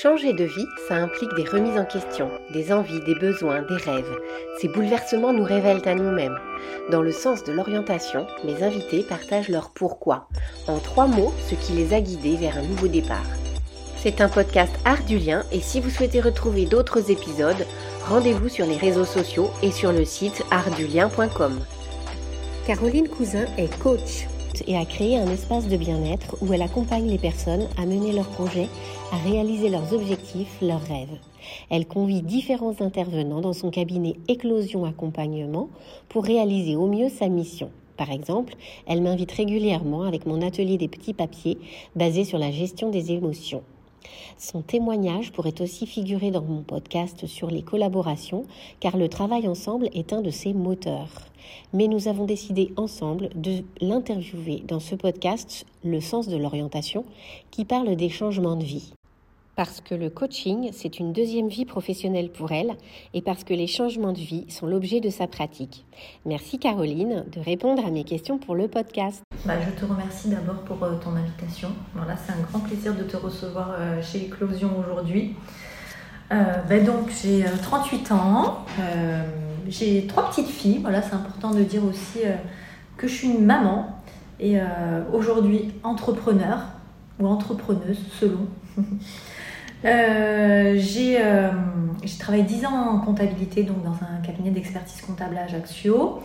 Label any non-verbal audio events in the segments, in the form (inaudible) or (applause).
Changer de vie, ça implique des remises en question, des envies, des besoins, des rêves. Ces bouleversements nous révèlent à nous-mêmes. Dans le sens de l'orientation, mes invités partagent leur pourquoi, en trois mots, ce qui les a guidés vers un nouveau départ. C'est un podcast Art du lien et si vous souhaitez retrouver d'autres épisodes, rendez-vous sur les réseaux sociaux et sur le site artdulien.com. Caroline Cousin est coach et a créé un espace de bien-être où elle accompagne les personnes à mener leurs projets, à réaliser leurs objectifs, leurs rêves. Elle convie différents intervenants dans son cabinet Éclosion Accompagnement pour réaliser au mieux sa mission. Par exemple, elle m'invite régulièrement avec mon atelier des petits papiers basé sur la gestion des émotions. Son témoignage pourrait aussi figurer dans mon podcast sur les collaborations, car le travail ensemble est un de ses moteurs. Mais nous avons décidé ensemble de l'interviewer dans ce podcast Le sens de l'orientation, qui parle des changements de vie parce que le coaching, c'est une deuxième vie professionnelle pour elle et parce que les changements de vie sont l'objet de sa pratique. Merci Caroline de répondre à mes questions pour le podcast. Bah, je te remercie d'abord pour euh, ton invitation. Voilà, c'est un grand plaisir de te recevoir euh, chez Éclosion aujourd'hui. Euh, bah, donc j'ai 38 ans, j'ai trois petites filles. Voilà, c'est important de dire aussi que je suis une maman et aujourd'hui entrepreneur ou entrepreneuse selon. (laughs) Euh, j'ai travaillé 10 ans en comptabilité, donc dans un cabinet d'expertise comptable à Ajaccio.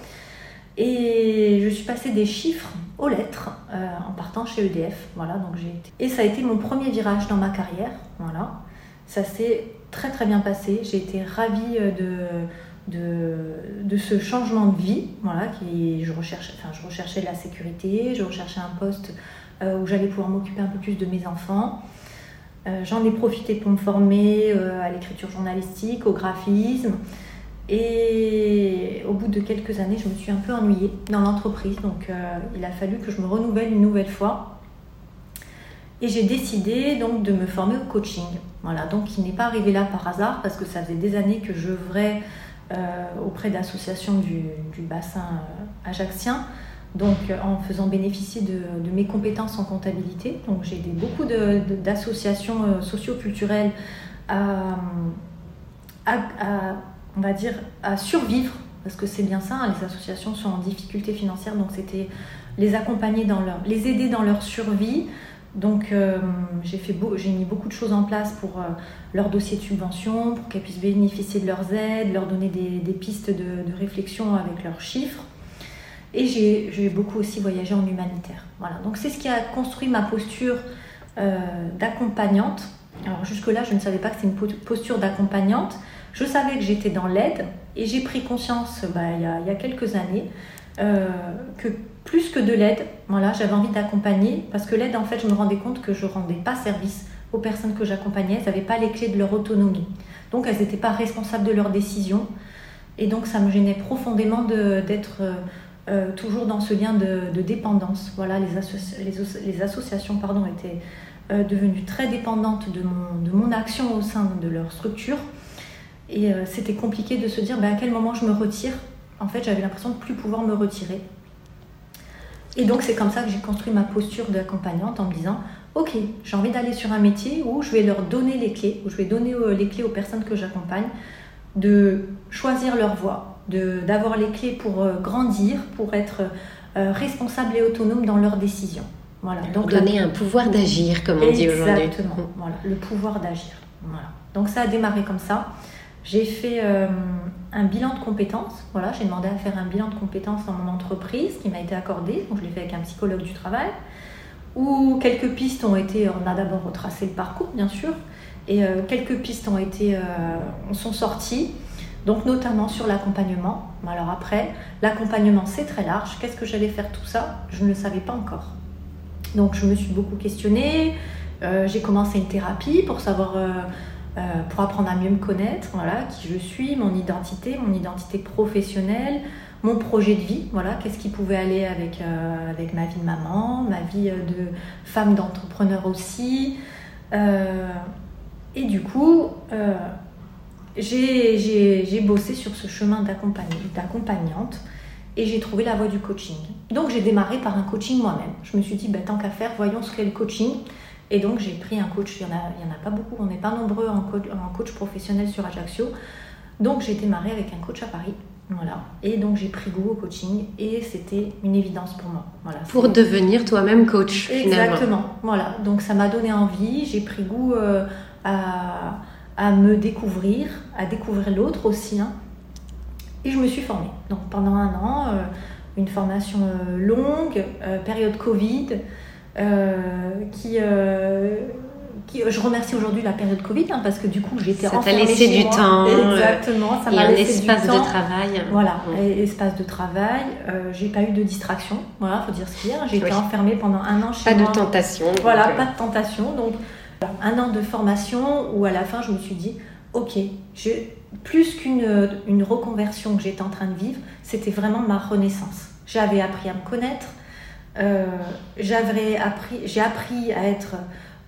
Et je suis passée des chiffres aux lettres euh, en partant chez EDF. Voilà, donc j'ai Et ça a été mon premier virage dans ma carrière. Voilà. Ça s'est très très bien passé. J'ai été ravie euh, de, de, de, ce changement de vie. Voilà, qui, je, recherchais, enfin, je recherchais de la sécurité, je recherchais un poste où j'allais pouvoir m'occuper un peu plus de mes enfants. Euh, j'en ai profité pour me former euh, à l'écriture journalistique, au graphisme. Et au bout de quelques années, je me suis un peu ennuyée dans l'entreprise. Donc euh, il a fallu que je me renouvelle une nouvelle fois. Et j'ai décidé donc de me former au coaching. Voilà, donc il n'est pas arrivé là par hasard parce que ça faisait des années que je euh, auprès d'associations du, bassin ajaxien donc euh, en faisant bénéficier de, mes compétences en comptabilité. Donc j'ai aidé beaucoup d'associations euh, socioculturelles à, survivre, parce que c'est bien ça, hein, les associations sont en difficulté financière, donc c'était les accompagner dans leur, les aider dans leur survie. Donc euh, j'ai mis beaucoup de choses en place pour leur dossier de subvention, pour qu'elles puissent bénéficier de leurs aides, leur donner des, pistes de réflexion avec leurs chiffres. Et j'ai beaucoup aussi voyagé en humanitaire. Voilà. Donc c'est ce qui a construit ma posture euh, d'accompagnante. Alors jusque-là, je ne savais pas que c'était une posture d'accompagnante. Je savais que j'étais dans l'aide et j'ai pris conscience bah, il, y a, quelques années euh, que plus que de l'aide, voilà, j'avais envie d'accompagner parce que l'aide, en fait, je me rendais compte que je ne rendais pas service aux personnes que j'accompagnais. Elles n'avaient pas les clés de leur autonomie. Donc elles n'étaient pas responsables de leurs décisions. Et donc ça me gênait profondément d'être... Euh, euh, toujours dans ce lien de, dépendance. Voilà, les, associations étaient euh, devenues très dépendantes de mon, de mon, action au sein de leur structure. Et euh, c'était compliqué de se dire ben, à quel moment je me retire? En fait, j'avais l'impression de ne plus pouvoir me retirer. Et donc, c'est comme ça que j'ai construit ma posture d'accompagnante en me disant Ok, j'ai envie d'aller sur un métier où je vais leur donner les clés, où je vais donner les clés aux personnes que j'accompagne, de choisir leur voie, d'avoir les clés pour euh, grandir, pour être euh, responsable et autonome dans leurs décisions. Voilà. Donc, Donner un pouvoir d'agir, comme on dit aujourd'hui. Exactement, voilà, le pouvoir d'agir. Voilà. Donc ça a démarré comme ça. J'ai fait euh, un bilan de compétences. Voilà, j'ai demandé à faire un bilan de compétences dans mon entreprise qui m'a été accordé. Donc je l'ai fait avec un psychologue du travail. Où quelques pistes ont été. On a d'abord retracé le parcours, bien sûr, et quelques pistes ont été, sont sorties. Donc notamment sur l'accompagnement. Alors après, l'accompagnement c'est très large. Qu'est-ce que j'allais faire tout ça? Je ne le savais pas encore. Donc je me suis beaucoup questionnée. Euh, j'ai commencé une thérapie pour savoir, euh, euh, pour apprendre à mieux me connaître, voilà, qui je suis, mon identité, mon identité professionnelle, mon projet de vie, voilà, qu'est-ce qui pouvait aller avec, avec ma vie de maman, ma vie de femme d'entrepreneur aussi. et du coup, j'ai bossé sur ce chemin d'accompagnante et j'ai trouvé la voie du coaching. Donc j'ai démarré par un coaching moi-même. Je me suis dit, bah, tant qu'à faire, voyons ce qu'est le coaching. Et donc j'ai pris un coach, il n'y en, en a pas beaucoup, on n'est pas nombreux en coach, en coach professionnel sur Ajaccio. Donc j'ai démarré avec un coach à Paris. Voilà. Et donc j'ai pris goût au coaching et c'était une évidence pour moi. Voilà. Pour devenir toi-même coach, finalement. Exactement. Voilà. Donc ça m'a donné envie. J'ai pris goût euh, à, à me découvrir, à découvrir l'autre aussi. hein. Et je me suis formée. Donc pendant un an, euh, une formation euh, longue, euh, période Covid, qui, qui- je remercie aujourd'hui la période Covid hein, parce que du coup j'étais Ça t'a enfermée laissé chez du moi. temps, Exactement. Ça m'a un laissé du espace de travail. Voilà, espace de travail. J'ai pas eu de distraction. Voilà, faut dire ce qu'il y a. J'ai été enfermée pendant un an chez Pas de moi. tentation. Voilà, pas de tentation. Donc, un an de formation où à la fin, je me suis dit, ok, j'ai plus qu'une une reconversion que j'étais en train de vivre, c'était vraiment ma renaissance. J'avais appris à me connaître, euh, j'avais appris, j'ai appris à être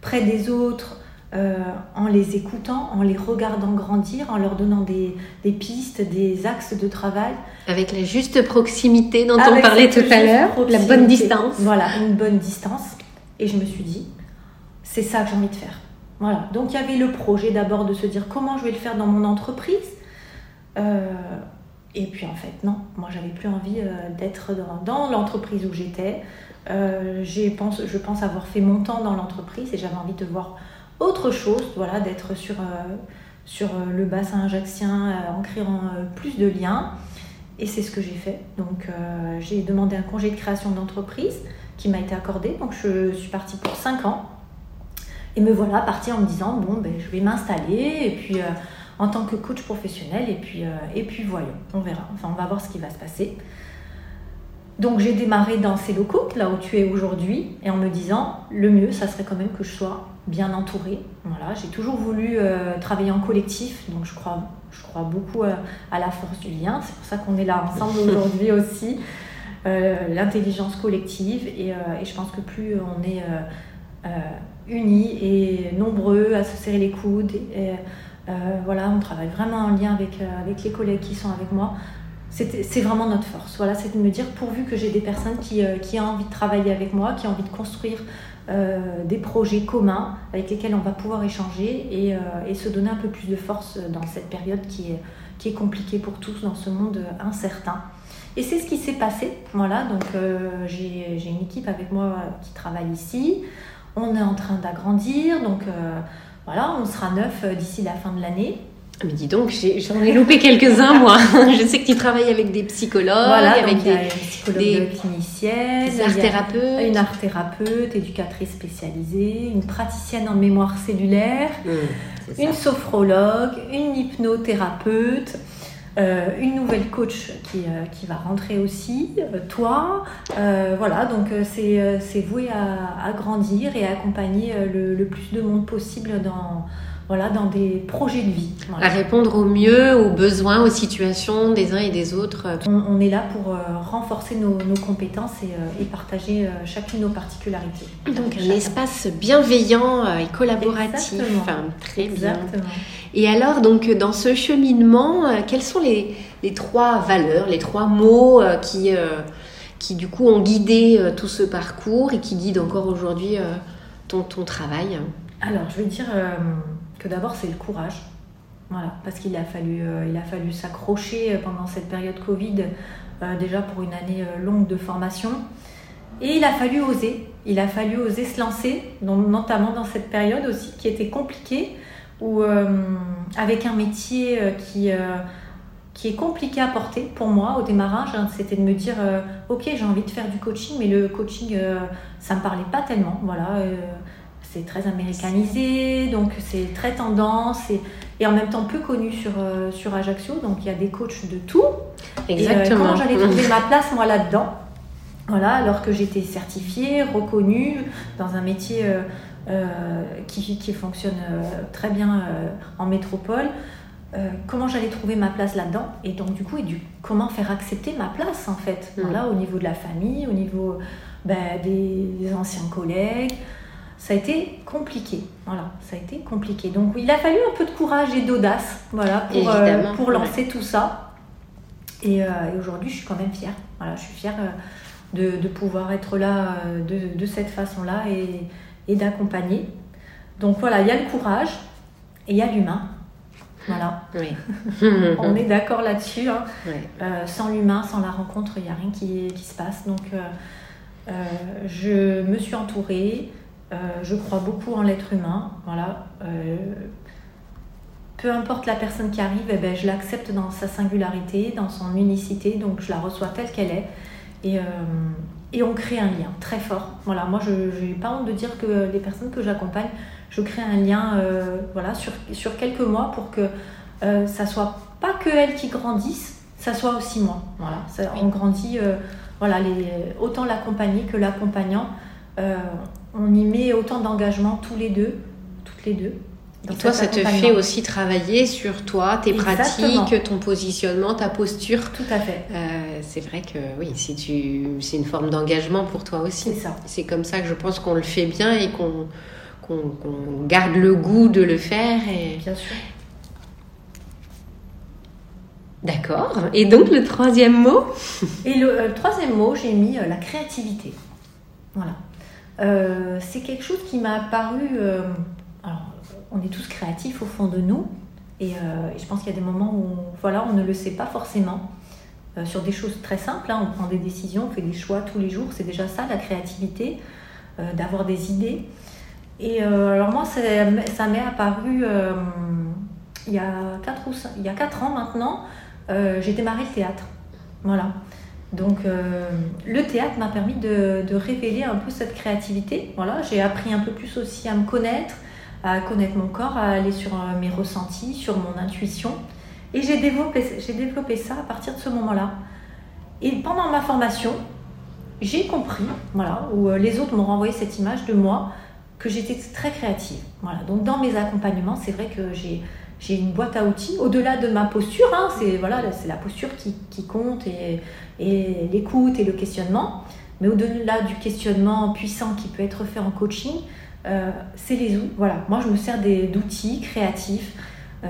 près des autres. euh, en les écoutant, en les regardant grandir, en leur donnant des, des pistes, des axes de travail. Avec la juste proximité dont on parlait tout à l'heure, la bonne distance. Voilà, une bonne distance. Et je me suis dit, c'est ça que j'ai envie de faire. Voilà. Donc il y avait le projet d'abord de se dire comment je vais le faire dans mon entreprise. Euh, et puis en fait, non, moi j'avais plus envie euh, d'être dans, l'entreprise où j'étais. Euh, je pense avoir fait mon temps dans l'entreprise et j'avais envie de voir autre chose, voilà, d'être sur, le bassin ajaxien en créant plus de liens. Et c'est ce que j'ai fait. Donc j'ai demandé un congé de création d'entreprise qui m'a été accordé. Donc je suis partie pour 5 ans. Et me voilà partie en me disant, bon, ben, je vais m'installer et puis euh, en tant que coach professionnel et puis, euh, et puis voyons, on verra. Enfin, on va voir ce qui va se passer. Donc j'ai démarré dans ces locaux, là où tu es aujourd'hui, et en me disant, le mieux, ça serait quand même que je sois bien entourée. Voilà, j'ai toujours voulu euh, travailler en collectif, donc je crois, je crois beaucoup à, à la force du lien. C'est pour ça qu'on est là ensemble (laughs) aujourd'hui aussi. Euh, L'intelligence collective, et, euh, et, je pense que plus on est unis et nombreux à se serrer les coudes, et, euh, voilà, on travaille vraiment en lien avec, euh, les collègues qui sont avec moi. C'est vraiment notre force. Voilà, c'est de me dire, pourvu que j'ai des personnes qui, euh, ont envie de travailler avec moi, qui ont envie de construire euh, des projets communs avec lesquels on va pouvoir échanger et, euh, se donner un peu plus de force dans cette période qui est, qui est compliquée pour tous dans ce monde incertain. Et c'est ce qui s'est passé. Voilà, donc euh, j'ai une équipe avec moi qui travaille ici. On est en train d'agrandir, donc euh, voilà, on sera neuf d'ici la fin de l'année. Mais dis donc, j'en ai, ai, loupé quelques-uns, moi. (laughs) Je sais que tu travailles avec des psychologues, voilà, avec des, des, psychologues des, cliniciennes, des art thérapeutes. Une art thérapeute, éducatrice spécialisée, une praticienne en mémoire cellulaire, mmh, une sophrologue, une hypnothérapeute. Euh, une nouvelle coach qui, euh, qui, va rentrer aussi, euh, toi, voilà, donc c'est voué à, à, grandir et à accompagner le, le, plus de monde possible dans, voilà, dans des projets de vie. Voilà. À répondre au mieux aux besoins, aux situations des uns et des autres. On, on est là pour euh, renforcer nos, nos compétences et, euh, et partager euh, chacune nos particularités. Donc un espace bienveillant et collaboratif. Exactement. Très Exactement. bien. Et alors, donc, dans ce cheminement, quelles sont les, les trois valeurs, les trois mots qui, qui, du coup, ont guidé tout ce parcours et qui guident encore aujourd'hui ton, ton travail? Alors, je vais dire que d'abord, c'est le courage. Voilà, parce qu'il a fallu, euh, fallu s'accrocher pendant cette période Covid, euh, déjà pour une année euh, longue de formation. Et il a fallu oser. Il a fallu oser se lancer, notamment dans cette période aussi qui était compliquée, où avec un métier qui, qui est compliqué à porter pour moi au démarrage, hein, c'était de me dire ok j'ai envie de faire du coaching, mais le coaching ça me parlait pas tellement. Voilà c'est très américanisé, donc c'est très tendance et, et, en même temps peu connu sur, euh, sur Ajaccio. Donc il y a des coachs de tout. Exactement. Et, euh, comment j'allais trouver (laughs) ma place moi là-dedans? Voilà, alors que j'étais certifiée, reconnue dans un métier euh, qui, qui, fonctionne très bien en métropole. comment j'allais trouver ma place là-dedans? Et donc du coup et du comment faire accepter ma place en fait? Mm. voilà au niveau de la famille au niveau ben, des, des anciens collègues ça a été compliqué. Voilà, ça a été compliqué. Donc il a fallu un peu de courage et d'audace, voilà, pour, euh, pour lancer ouais. tout ça. Et, euh, et aujourd'hui, je suis quand même fière. Voilà, je suis fière euh, de, de pouvoir être là de, de cette façon-là et, et d'accompagner. Donc voilà, il y a le courage et il y a l'humain. Voilà. (laughs) On est d'accord là-dessus. Hein. Euh, sans l'humain, sans la rencontre, il n'y a rien qui, qui, se passe. Donc je me suis entourée. Je crois beaucoup en l'être humain. Voilà. peu importe la personne qui arrive, eh ben, je l'accepte dans sa singularité, dans son unicité. Donc je la reçois telle qu'elle est. Et, et on crée un lien très fort. Voilà, moi, je n'ai pas honte de dire que les personnes que j'accompagne, je crée un lien euh, voilà, sur, sur quelques mois pour que euh, ça soit pas que elles qui grandissent, ça soit aussi moi. Voilà, on grandit, euh, voilà, les, autant l'accompagner que l'accompagnant. On y met autant d'engagement tous les deux, toutes les deux. Et toi, ça te fait aussi travailler sur toi, tes pratiques, ton positionnement, ta posture. Tout à fait. Euh, c'est vrai que oui, si tu, c'est une forme d'engagement pour toi aussi. C'est ça. C'est comme ça que je pense qu'on le fait bien et qu'on, garde le goût de le faire. Et... Bien sûr. D'accord. Et donc le troisième mot? Et le, euh, troisième mot, j'ai mis euh, la créativité. Voilà. C'est quelque chose qui m'a paru. alors, on est tous créatifs au fond de nous. Et, euh, je pense qu'il y a des moments où voilà, on ne le sait pas forcément. Euh, sur des choses très simples, hein, on prend des décisions, on fait des choix tous les jours. C'est déjà ça, la créativité, euh, d'avoir des idées. Et alors moi, ça m'est apparu il, y a 4 ou il y a 4 ans maintenant. J'ai démarré le théâtre. Voilà. Donc le théâtre m'a permis de, révéler un peu cette créativité. Voilà, j'ai appris un peu plus aussi à me connaître, à connaître mon corps, à aller sur euh, mes ressentis, sur mon intuition. Et j'ai développé, j'ai développé ça à partir de ce moment-là. Et pendant ma formation, j'ai compris, voilà, où euh, les autres m'ont renvoyé cette image de moi, que j'étais très créative. Voilà. Donc dans mes accompagnements, c'est vrai que j'ai, j'ai une boîte à outils, au-delà de ma posture, hein, c'est, voilà, c'est la posture qui, qui compte et, et l'écoute et le questionnement. Mais au-delà du questionnement puissant qui peut être fait en coaching, euh, c'est les outils. Voilà, moi je me sers d'outils créatifs euh,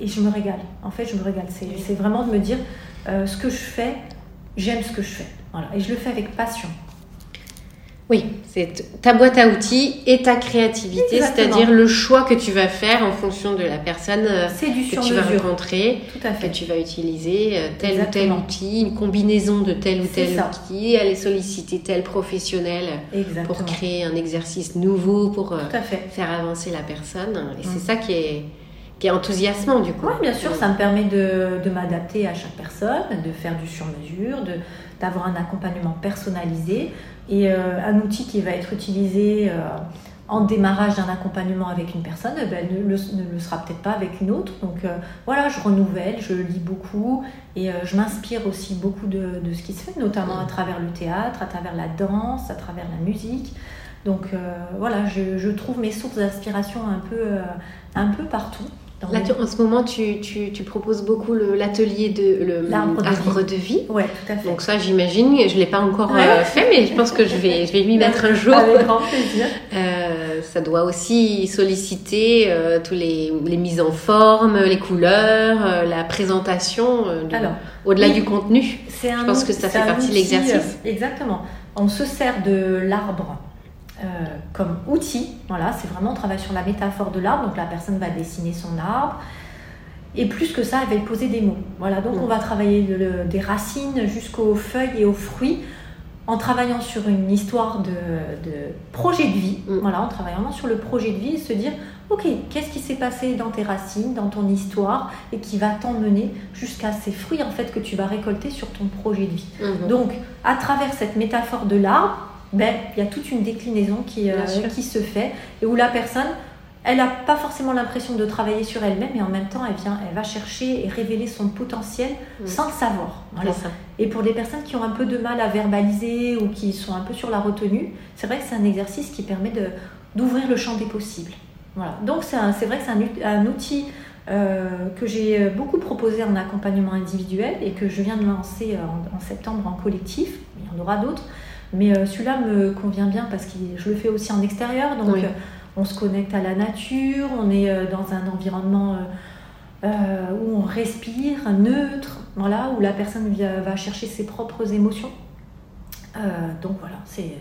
et je me régale. En fait, je me régale. C'est vraiment de me dire euh, ce que je fais, j'aime ce que je fais. Voilà, et je le fais avec passion. Oui, c'est ta boîte à outils et ta créativité, c'est-à-dire le choix que tu vas faire en fonction de la personne euh, que tu vas rencontrer, que tu vas utiliser euh, tel ou tel outil, une combinaison de tel ou tel outil, aller solliciter tel professionnel pour créer un exercice nouveau, pour euh, faire avancer la personne. Et c'est mm. ça qui est, qui est enthousiasmant du coup. Oui, bien sûr, ça me permet de, de m'adapter à chaque personne, de faire du sur-mesure, d'avoir un accompagnement personnalisé et euh, un outil qui va être utilisé euh, en démarrage d'un accompagnement avec une personne eh ben, ne, le, sera peut-être pas avec une autre. Donc euh, voilà, je renouvelle, je lis beaucoup et je m'inspire aussi beaucoup de, ce qui se fait, notamment à travers le théâtre, à travers la danse, à travers la musique. Donc voilà, je, je, trouve mes sources d'inspiration un un peu partout. Là, en ce moment, tu, tu, tu proposes beaucoup l'atelier de l'arbre de, vie. Oui, tout à fait. Donc ça, j'imagine, je ne l'ai pas encore euh, fait, mais je pense que je vais, je vais m'y (laughs) mettre un jour. Avec grand plaisir. Euh, ça doit aussi solliciter euh, tous les, les, mises en forme, les couleurs, la présentation, au-delà du contenu. je pense que ça fait partie de l'exercice. exactement. On se sert de l'arbre comme outil. Voilà, c'est vraiment on travaille sur la métaphore de l'arbre. Donc la personne va dessiner son arbre. Et plus que ça, elle va y poser des mots. Voilà, donc on va travailler des racines jusqu'aux feuilles et aux fruits en travaillant sur une histoire de, projet de vie. Mm. Voilà, en travaillant sur le projet de vie et se dire, ok, qu'est-ce qui s'est passé dans tes racines, dans ton histoire, et qui va t'emmener jusqu'à ces fruits en fait que tu vas récolter sur ton projet de vie. Mm-hmm. Donc, à travers cette métaphore de l'arbre, ben, il y a toute une déclinaison qui, euh, qui se fait et où la personne, elle n'a pas forcément l'impression de travailler sur elle-même, mais en même temps, elle, vient, elle va chercher et révéler son potentiel mm. sans le savoir. Et pour des personnes qui ont un peu de mal à verbaliser ou qui sont un peu sur la retenue, c'est vrai que c'est un exercice qui permet d'ouvrir le champ des possibles. Voilà. Donc c'est vrai que c'est un, un, outil euh, que j'ai beaucoup proposé en accompagnement individuel et que je viens de lancer en, en septembre en collectif. Il y en aura d'autres. Mais euh, celui-là me convient bien parce que je le fais aussi en extérieur. Donc, euh, on se connecte à la nature, on est euh, dans un environnement où on respire, neutre, voilà, où la personne va chercher ses propres émotions. donc voilà, c'est,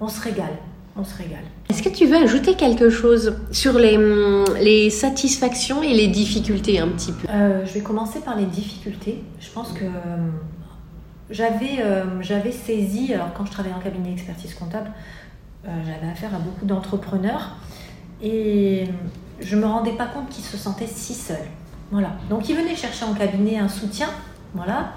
on se régale. on se régale. Est-ce que tu veux ajouter quelque chose sur les, les satisfactions et les difficultés un petit peu? Euh, Je vais commencer par les difficultés. Je pense que j'avais j'avais saisi, alors quand je travaillais en cabinet d'expertise comptable, j'avais affaire à beaucoup d'entrepreneurs et je me rendais pas compte qu'ils se sentaient si seuls. Voilà. Donc ils venaient chercher en cabinet un soutien, voilà.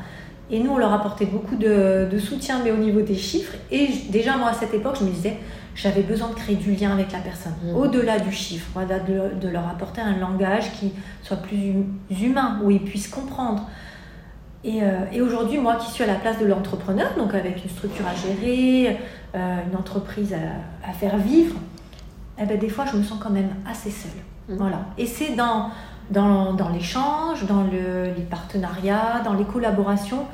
Et nous, on leur apportait beaucoup de, soutien, mais au niveau des chiffres. Et déjà, moi, à cette époque, je me disais, j'avais besoin de créer du lien avec la personne, mmh. au-delà du chiffre, voilà, de, leur apporter un langage qui soit plus humain, où ils puissent comprendre. Et, euh, aujourd'hui, moi qui suis à la place de l'entrepreneur, donc avec une structure à gérer, euh, une entreprise à, faire vivre, eh ben, des fois, je me sens quand même assez seule. Mmh. Voilà. Et c'est dans dans, dans l'échange, dans le, les partenariats, dans les collaborations,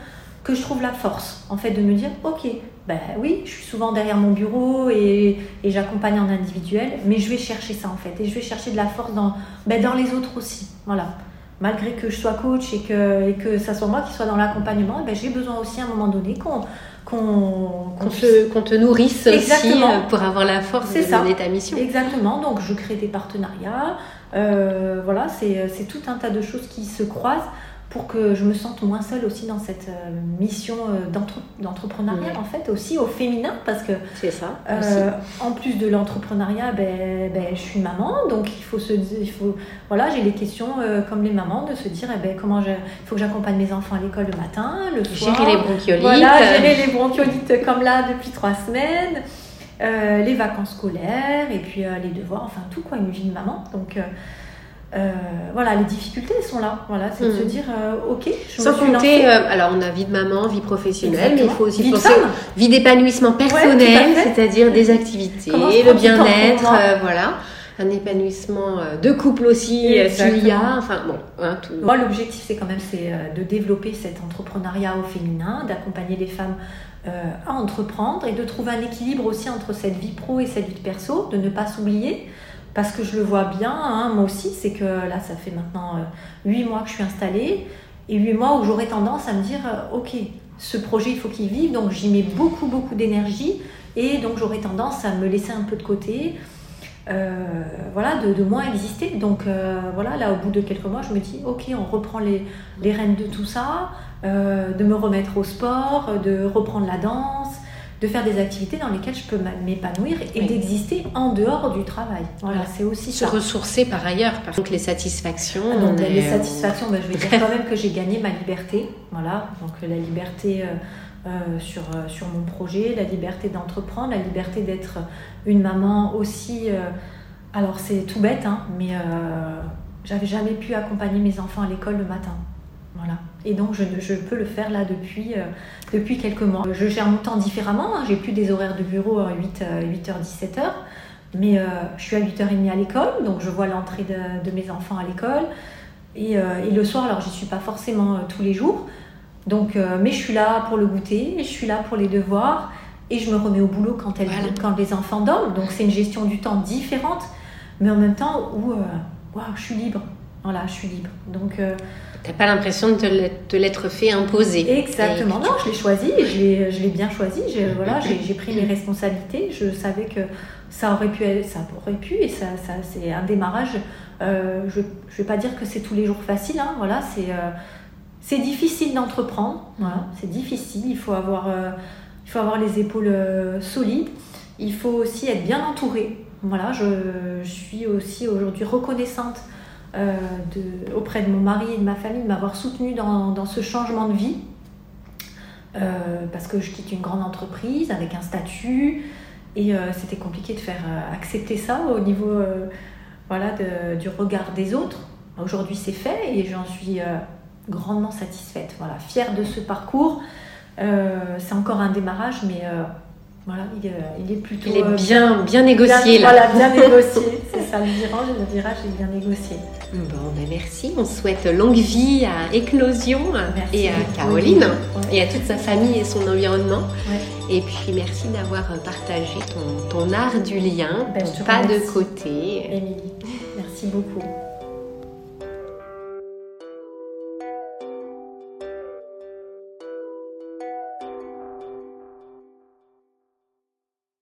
que je trouve la force, en fait, de me dire, ok, ben oui, je suis souvent derrière mon bureau et, et j'accompagne en individuel, mais je vais chercher ça, en fait, et je vais chercher de la force dans, ben, dans les autres aussi, voilà. Malgré que je sois coach et que, et que ça soit moi qui soit dans l'accompagnement, ben, j'ai besoin aussi à un moment donné qu'on qu'on qu'on te, nourrisse aussi euh, pour avoir la force de ça. ta mission. Exactement, donc je crée des partenariats, euh, voilà, c'est tout un tas de choses qui se croisent pour que je me sente moins seule aussi dans cette euh, mission euh, d'entrepreneuriat en fait aussi au féminin parce que c'est ça en plus de l'entrepreneuriat ben, ben, je suis maman donc il faut se il faut voilà j'ai les questions comme les mamans de se dire eh ben, comment je, il faut que j'accompagne mes enfants à l'école le matin le soir. gérer les bronchiolites. Voilà gérer les bronchiolites comme là depuis trois semaines. Euh, les vacances scolaires et puis euh, les devoirs, enfin tout quoi, une vie de maman. Donc euh, voilà, les difficultés sont là. Voilà, c'est de se mhm. dire ok. Je Sans compter, alors on a vie de maman, vie professionnelle, mais il faut aussi penser vie d'épanouissement personnel, c'est-à-dire des activités, le bien-être, voilà un épanouissement de couple aussi s'il y a enfin bon hein, moi l'objectif c'est quand même c'est de développer cet entrepreneuriat au féminin d'accompagner les femmes euh, à entreprendre et de trouver un équilibre aussi entre cette vie pro et cette vie perso, de ne pas s'oublier. Parce que je le vois bien, hein, moi aussi, c'est que là, ça fait maintenant euh, huit mois que je suis installée et huit mois où j'aurais tendance à me dire, euh, ok, ce projet, il faut qu'il vive, donc j'y mets beaucoup, beaucoup d'énergie et donc j'aurais tendance à me laisser un peu de côté. voilà, de, moins exister. Donc voilà, là, au bout de quelques mois, je me dis, ok, on reprend les, rênes de tout ça. Euh, de me remettre au sport, de reprendre la danse, de faire des activités dans lesquelles je peux m'épanouir et d'exister en dehors du travail. Voilà, c'est aussi se ressourcer par ailleurs. Par contre, les satisfactions. Ah, les euh, satisfactions, ben, je vais dire quand même que j'ai gagné ma liberté. Voilà, donc la liberté. Euh, sur, sur mon projet, la liberté d'entreprendre, la liberté d'être une maman aussi. alors c'est tout bête, hein, mais j'avais jamais pu accompagner mes enfants à l'école le matin. Voilà. Et donc, je, je, peux le faire là depuis, euh, depuis quelques mois. Je gère mon temps différemment. Hein. J'ai plus des horaires de bureau à 8, 8h, 17h. Mais euh, je suis à 8h30 à l'école. Donc, je vois l'entrée de, de, mes enfants à l'école. Et, euh, et, le soir, alors, je ne suis pas forcément tous les jours. Donc, mais je suis là pour le goûter. Je suis là pour les devoirs. Et je me remets au boulot quand, les enfants dorment. Donc, c'est une gestion du temps différente. Mais en même temps, où wow, je suis libre. Voilà, je suis libre. Donc, T'as pas l'impression de te l'être fait imposer. Exactement. Non, je l'ai choisi je l'ai bien choisi. Voilà, j'ai pris mes responsabilités. Je savais que ça aurait pu, ça aurait pu et ça, ça c'est un démarrage. Euh, je ne vais pas dire que c'est tous les jours facile. Hein, voilà, c'est euh, c'est difficile d'entreprendre. Voilà, c'est difficile. Il faut avoir, euh, il faut avoir les épaules solides. Il faut aussi être bien entouré. Voilà, je, je suis aussi aujourd'hui reconnaissante euh, de, auprès de mon mari et de ma famille de m'avoir soutenue dans, dans, ce changement de vie. Euh, parce que je quitte une grande entreprise avec un statut et euh, c'était compliqué de faire accepter ça au niveau voilà, de, du regard des autres. Aujourd'hui c'est fait et j'en suis grandement satisfaite, voilà, fière de ce parcours. c'est encore un démarrage mais voilà, il, il, est plutôt. Il est bien, bien négocié là. Voilà, bien négocié. (laughs) Ça le virage, le virage est bien négocié. Bon, ben merci. On souhaite longue vie à Éclosion et à Caroline et à toute sa famille et son environnement. Et puis merci d'avoir partagé ton, ton, art du lien, ben, pas de côté. Émilie, merci beaucoup.